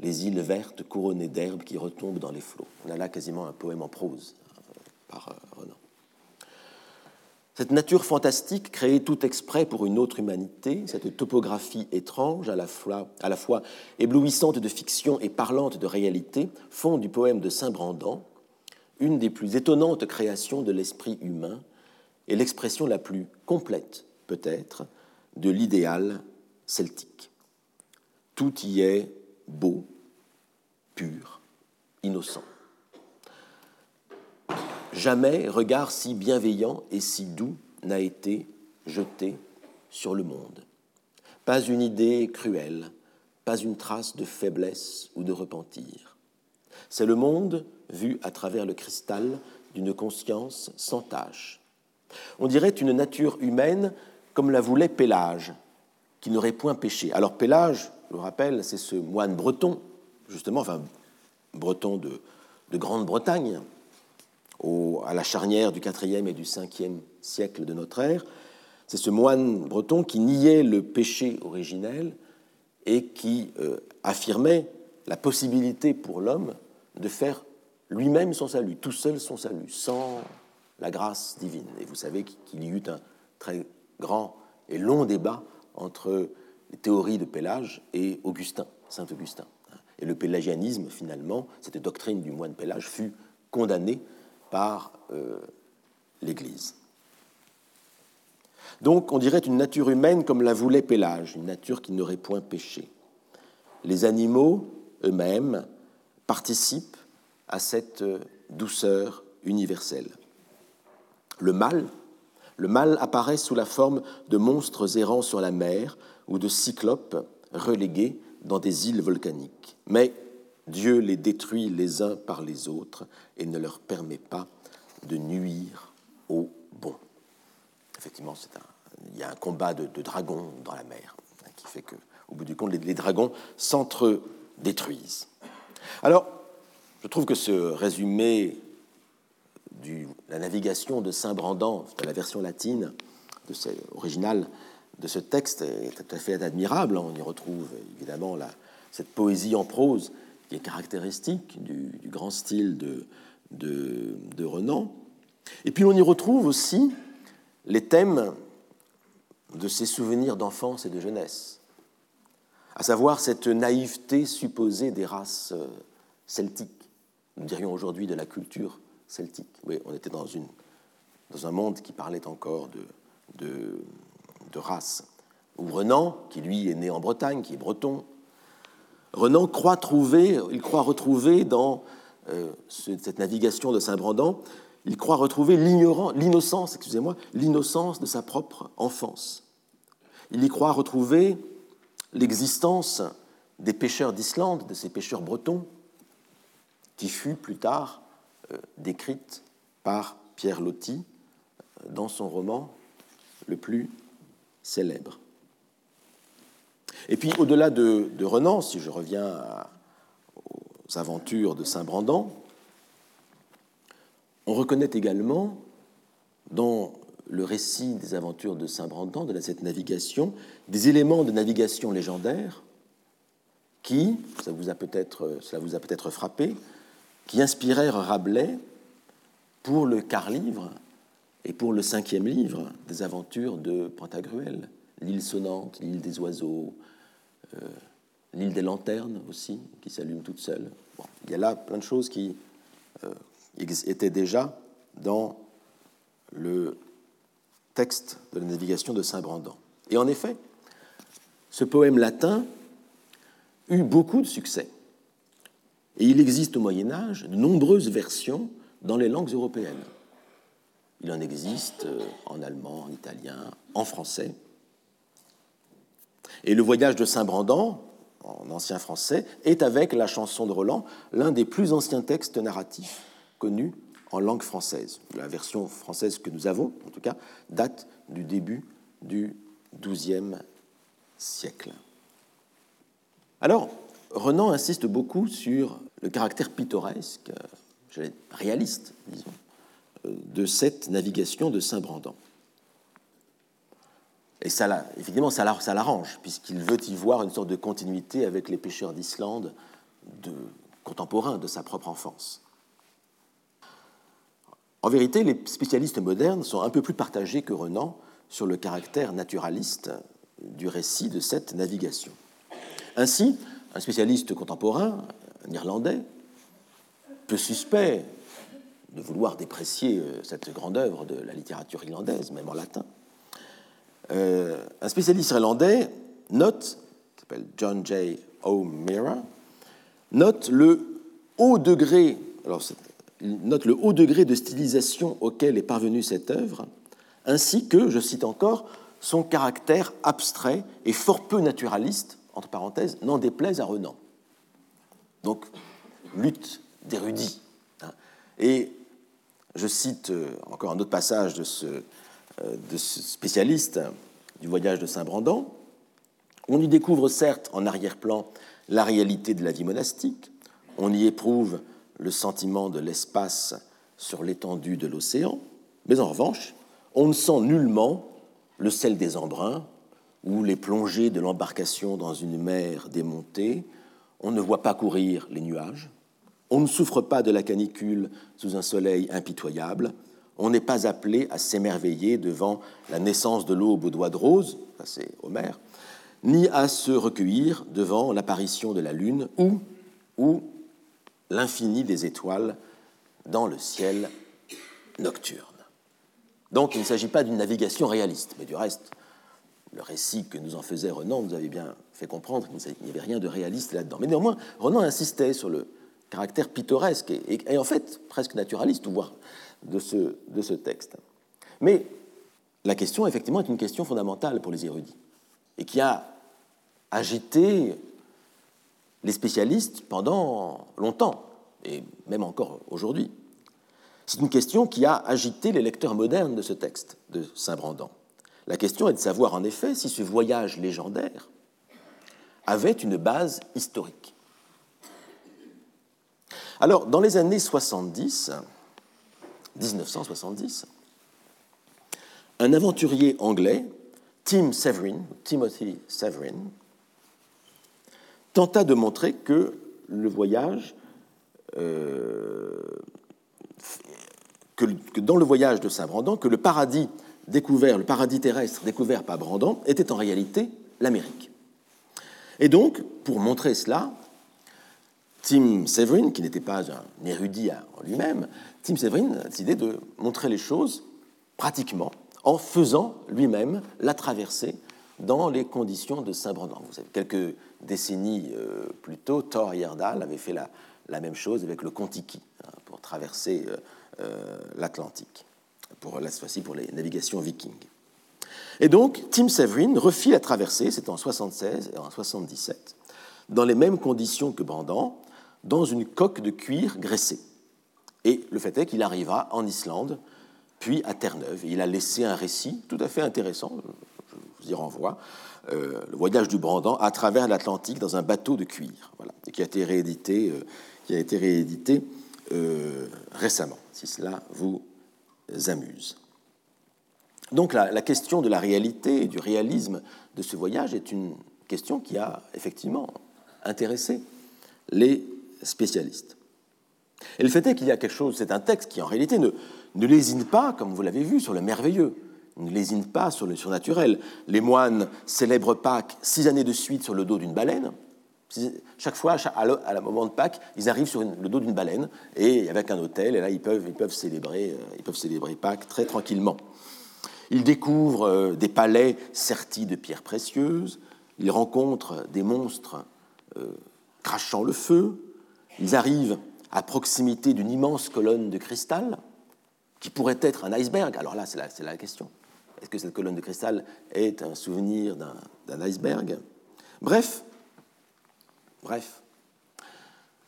les îles vertes couronnées d'herbes qui retombent dans les flots. On a là quasiment un poème en prose euh, par euh, Renan. Cette nature fantastique, créée tout exprès pour une autre humanité, cette topographie étrange, à la, fois, à la fois éblouissante de fiction et parlante de réalité, font du poème de Saint-Brandan une des plus étonnantes créations de l'esprit humain et l'expression la plus complète, peut-être, de l'idéal celtique. Tout y est beau, pur, innocent. Jamais regard si bienveillant et si doux n'a été jeté sur le monde. Pas une idée cruelle, pas une trace de faiblesse ou de repentir. C'est le monde vu à travers le cristal d'une conscience sans tache. On dirait une nature humaine comme la voulait Pélage, qui n'aurait point péché. Alors Pélage, je le rappelle, c'est ce moine breton, justement, enfin breton de, Grande-Bretagne, à la charnière du IVe et du Ve siècle de notre ère. C'est ce moine breton qui niait le péché originel et qui euh, affirmait la possibilité pour l'homme de faire lui-même son salut, tout seul son salut, sans la grâce divine. Et vous savez qu'il y eut un très grand et long débat entre les théories de Pélage et Augustin, Saint Augustin. Et le pélagianisme, finalement, cette doctrine du moine Pélage, fut condamnée par euh, l'Église. Donc, on dirait une nature humaine comme la voulait Pélage, une nature qui n'aurait point péché. Les animaux eux-mêmes participent à cette douceur universelle. Le mal, le mal apparaît sous la forme de monstres errants sur la mer ou de cyclopes relégués dans des îles volcaniques. Mais Dieu les détruit les uns par les autres et ne leur permet pas de nuire aux bons. Effectivement, il y a un combat de, dragons dans la mer hein, qui fait que, au bout du compte, les dragons s'entre-détruisent. Alors, je trouve que ce résumé la navigation de Saint-Brandant, la version latine originale de ce texte, est tout à fait admirable. On y retrouve évidemment cette poésie en prose qui est caractéristique du, grand style de, de, Renan. Et puis on y retrouve aussi les thèmes de ses souvenirs d'enfance et de jeunesse, à savoir cette naïveté supposée des races euh, celtiques, nous dirions aujourd'hui de la culture celtique. Oui, on était dans, une, dans un monde qui parlait encore de, de, race. Ou Renan, qui lui est né en Bretagne, qui est breton, Renan croit trouver, il croit retrouver dans euh, cette navigation de Saint-Brandant, il croit retrouver l'innocence, excusez-moi, l'innocence de sa propre enfance. Il y croit retrouver l'existence des pêcheurs d'Islande, de ces pêcheurs bretons, qui fut plus tard décrite par Pierre Loti euh, dans son roman le plus célèbre. Et puis au-delà de, Renan, si je reviens aux aventures de Saint-Brandan, on reconnaît également dans le récit des aventures de Saint-Brandan, de cette navigation, des éléments de navigation légendaire qui, ça cela vous a peut-être frappé, qui inspirèrent Rabelais pour le quart-livre et pour le cinquième livre des aventures de Pantagruel, l'île sonnante, l'île des oiseaux, euh, l'île des lanternes aussi, qui s'allume toute seule. il y a là plein de choses qui euh, étaient déjà dans le texte de la navigation de Saint-Brandan. Et en effet, ce poème latin eut beaucoup de succès. Et il existe au Moyen Âge de nombreuses versions dans les langues européennes. Il en existe euh, en allemand, en italien, en français. Et le voyage de Saint-Brandan, en ancien français, est avec la chanson de Roland l'un des plus anciens textes narratifs connus en langue française. La version française que nous avons, en tout cas, date du début du XIIe siècle. Alors, Renan insiste beaucoup sur le caractère pittoresque, réaliste, disons, de cette navigation de Saint-Brandan. Et ça, évidemment, ça l'arrange, puisqu'il veut y voir une sorte de continuité avec les pêcheurs d'Islande de, contemporains de sa propre enfance. En vérité, les spécialistes modernes sont un peu plus partagés que Renan sur le caractère naturaliste du récit de cette navigation. Ainsi, un spécialiste contemporain, un Irlandais, peu suspect de vouloir déprécier euh, cette grande œuvre de la littérature irlandaise, même en latin, euh, un spécialiste irlandais note, qui s'appelle John J. O'Meara, note le haut degré, alors note le haut degré de stylisation auquel est parvenue cette œuvre, ainsi que, je cite encore, son caractère abstrait et fort peu naturaliste, entre parenthèses, n'en déplaise à Renan. Donc, lutte d'érudits. Hein. Et je cite euh, encore un autre passage de ce, euh, spécialiste du voyage de Saint-Brandan. On y découvre certes en arrière-plan la réalité de la vie monastique, on y éprouve le sentiment de l'espace sur l'étendue de l'océan, mais en revanche, on ne sent nullement le sel des embruns ou les plongées de l'embarcation dans une mer démontée, on ne voit pas courir les nuages, on ne souffre pas de la canicule sous un soleil impitoyable, on n'est pas appelé à s'émerveiller devant la naissance de l'aube aux doigts de rose, c'est Homère, ni à se recueillir devant l'apparition de la lune ou, ou l'infini des étoiles dans le ciel nocturne. Donc il ne s'agit pas d'une navigation réaliste, mais du reste, le récit que nous en faisait Renan nous avait bien fait comprendre qu'il n'y avait rien de réaliste là-dedans. Mais néanmoins, Renan insistait sur le caractère pittoresque et, en fait presque naturaliste, voire de ce, de ce texte. Mais la question, effectivement, est une question fondamentale pour les érudits et qui a agité les spécialistes pendant longtemps, et même encore aujourd'hui. C'est une question qui a agité les lecteurs modernes de ce texte de Saint-Brandan. La question est de savoir en effet si ce voyage légendaire avait une base historique. Alors, dans les années 70, 1970, un aventurier anglais, Tim Severin, Timothy Severin, tenta de montrer que le voyage, euh, dans le voyage de Saint Brandan, que le paradis découvert, le paradis terrestre découvert par Brandan, était en réalité l'Amérique. Et donc, pour montrer cela, Tim Severin, qui n'était pas un érudit en lui-même, Tim Severin a décidé de montrer les choses pratiquement en faisant lui-même la traversée dans les conditions de Saint-Brendan. Vous savez, quelques décennies euh, plus tôt, Thor Heyerdahl avait fait la, la, même chose avec le Contiki hein, pour traverser euh, euh, l'Atlantique, pour la fois-ci pour les navigations vikings. Et donc, Tim Severin refit la traversée, c'était en 76 et en 77, dans les mêmes conditions que Brandan, dans une coque de cuir graissée. Et le fait est qu'il arriva en Islande, puis à Terre-Neuve. Il a laissé un récit tout à fait intéressant, je vous y renvoie, euh, le voyage du Brandan à travers l'Atlantique dans un bateau de cuir, voilà, qui a été réédité, euh, qui a été réédité euh, récemment, si cela vous amuse. Donc la, question de la réalité et du réalisme de ce voyage est une question qui a effectivement intéressé les spécialistes. Et le fait est qu'il y a quelque chose, c'est un texte qui en réalité ne, ne lésine pas, comme vous l'avez vu, sur le merveilleux, ne lésine pas sur le surnaturel. Les moines célèbrent Pâques six années de suite sur le dos d'une baleine. Chaque fois, à la moment de Pâques, ils arrivent sur le dos d'une baleine et avec un hôtel, et là ils peuvent, célébrer, euh, ils peuvent célébrer Pâques très tranquillement. Ils découvrent euh, des palais sertis de pierres précieuses, ils rencontrent des monstres euh, crachant le feu, ils arrivent à proximité d'une immense colonne de cristal qui pourrait être un iceberg. Alors là, c'est la, question. Est-ce que cette colonne de cristal est un souvenir d'un iceberg? Bref, bref,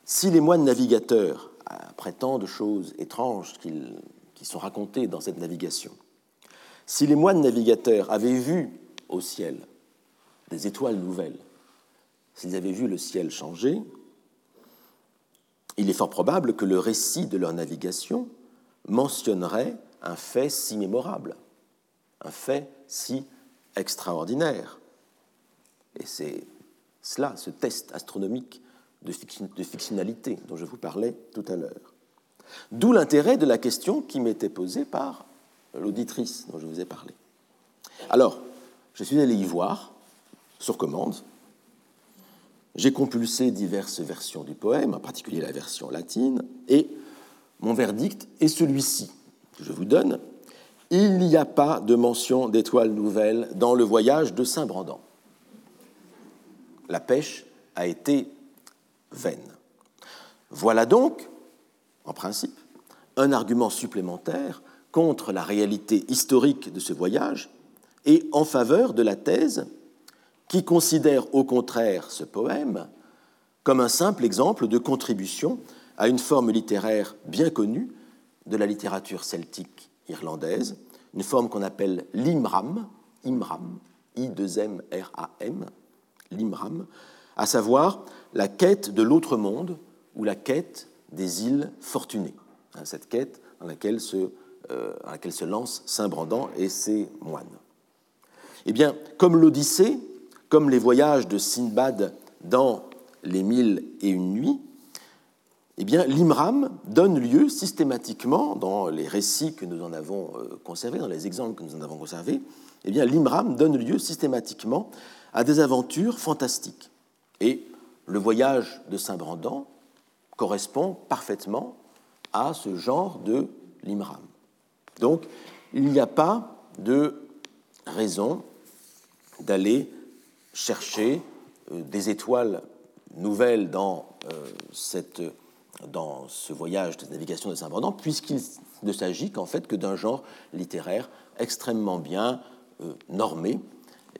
si les moines navigateurs prétendent choses étranges qui sont racontées dans cette navigation, si les moines navigateurs avaient vu au ciel des étoiles nouvelles, s'ils avaient vu le ciel changer, il est fort probable que le récit de leur navigation mentionnerait un fait si mémorable, un fait si extraordinaire. Et c'est cela, ce test astronomique de, fictionnalité dont je vous parlais tout à l'heure. D'où l'intérêt de la question qui m'était posée par l'auditrice dont je vous ai parlé. Alors, je suis allé y voir, sur commande, j'ai compulsé diverses versions du poème, en particulier la version latine, et mon verdict est celui-ci, que je vous donne. Il n'y a pas de mention d'étoiles nouvelles dans le voyage de Saint-Brandan. La pêche a été vaine. Voilà donc, en principe, un argument supplémentaire contre la réalité historique de ce voyage et en faveur de la thèse qui considère au contraire ce poème comme un simple exemple de contribution à une forme littéraire bien connue de la littérature celtique irlandaise, une forme qu'on appelle l'imram, imram, I-2-M-R-A-M, l'Imram, à savoir la quête de l'autre monde ou la quête des îles fortunées. Hein, cette quête dans laquelle se, euh, lance Saint Brandan et ses moines. Eh bien, comme l'Odyssée, comme les voyages de Sinbad dans les mille et une nuits, eh bien, l'Imram donne lieu systématiquement, dans les récits que nous en avons euh, conservés, dans les exemples que nous en avons conservés, eh bien, l'Imram donne lieu systématiquement à des aventures fantastiques. Et le voyage de Saint-Brandan correspond parfaitement à ce genre de l'Imram. Donc, il n'y a pas de raison d'aller chercher euh, des étoiles nouvelles dans, euh, cette, dans ce voyage de navigation de Saint-Brandan, puisqu'il ne s'agit qu'en fait que d'un genre littéraire extrêmement bien euh, normé,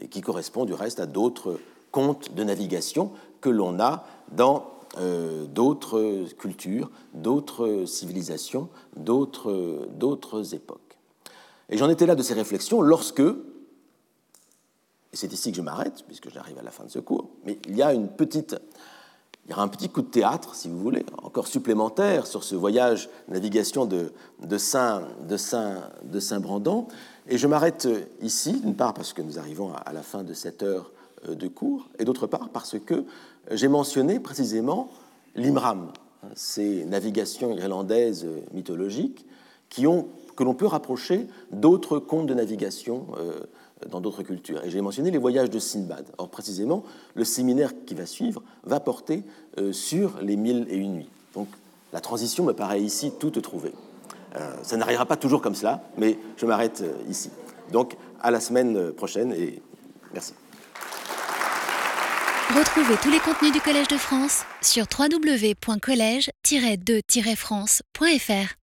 et qui correspond du reste à d'autres contes de navigation que l'on a dans euh, d'autres cultures, d'autres civilisations, d'autres époques. Et j'en étais là de ces réflexions lorsque, et c'est ici que je m'arrête, puisque j'arrive à la fin de ce cours, mais il y a aura un petit coup de théâtre, si vous voulez, encore supplémentaire sur ce voyage navigation de, de Saint, de Saint, de Saint. Et je m'arrête ici, d'une part parce que nous arrivons à la fin de cette heure euh, de cours, et d'autre part parce que j'ai mentionné précisément l'Imram, ces navigations irlandaises mythologiques qui ont, que l'on peut rapprocher d'autres contes de navigation euh, dans d'autres cultures. Et j'ai mentionné les voyages de Sinbad. Or, précisément, le séminaire qui va suivre va porter euh, sur les mille et une nuits. Donc, la transition me paraît ici toute trouvée. Euh, ça n'arrivera pas toujours comme cela, mais je m'arrête ici. Donc, à la semaine prochaine et merci. Retrouvez tous les contenus du Collège de France sur www.colège-2-france.fr.